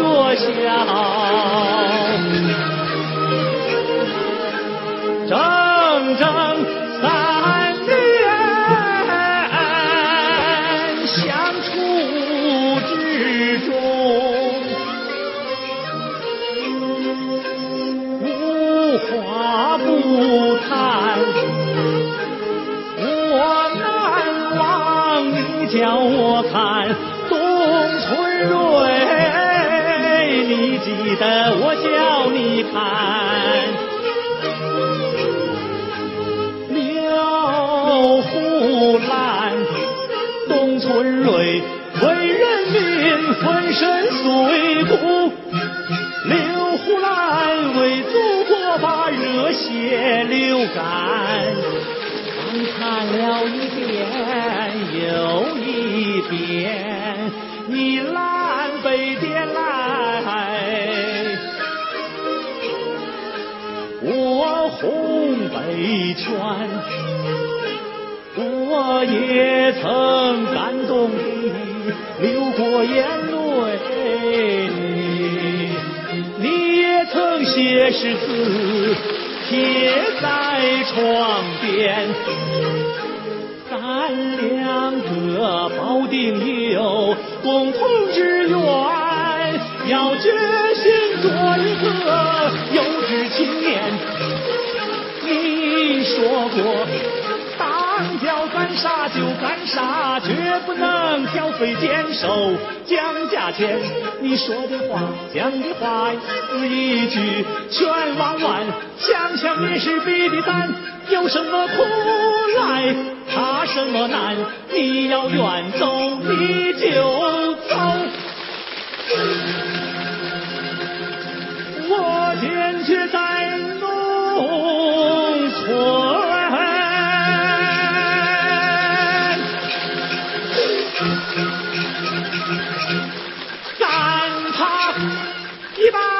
可笑。整整三年相处之中，无话不谈。我难忘你叫我看董存瑞，记得我叫你看。刘胡兰，董存瑞为人民粉身碎骨，刘胡兰为祖国把热血流干。刚看了一遍又一遍，我红北圈，我也曾感动地流过眼泪，你也曾写诗词贴在窗边，咱两个保定有共同说过，当叫干啥就干啥，绝不能挑肥拣瘦讲价钱。你说的话，讲的话，一字一句全忘完。想想也是比的胆，有什么苦来，怕什么难？你要愿走，你就走。Viva!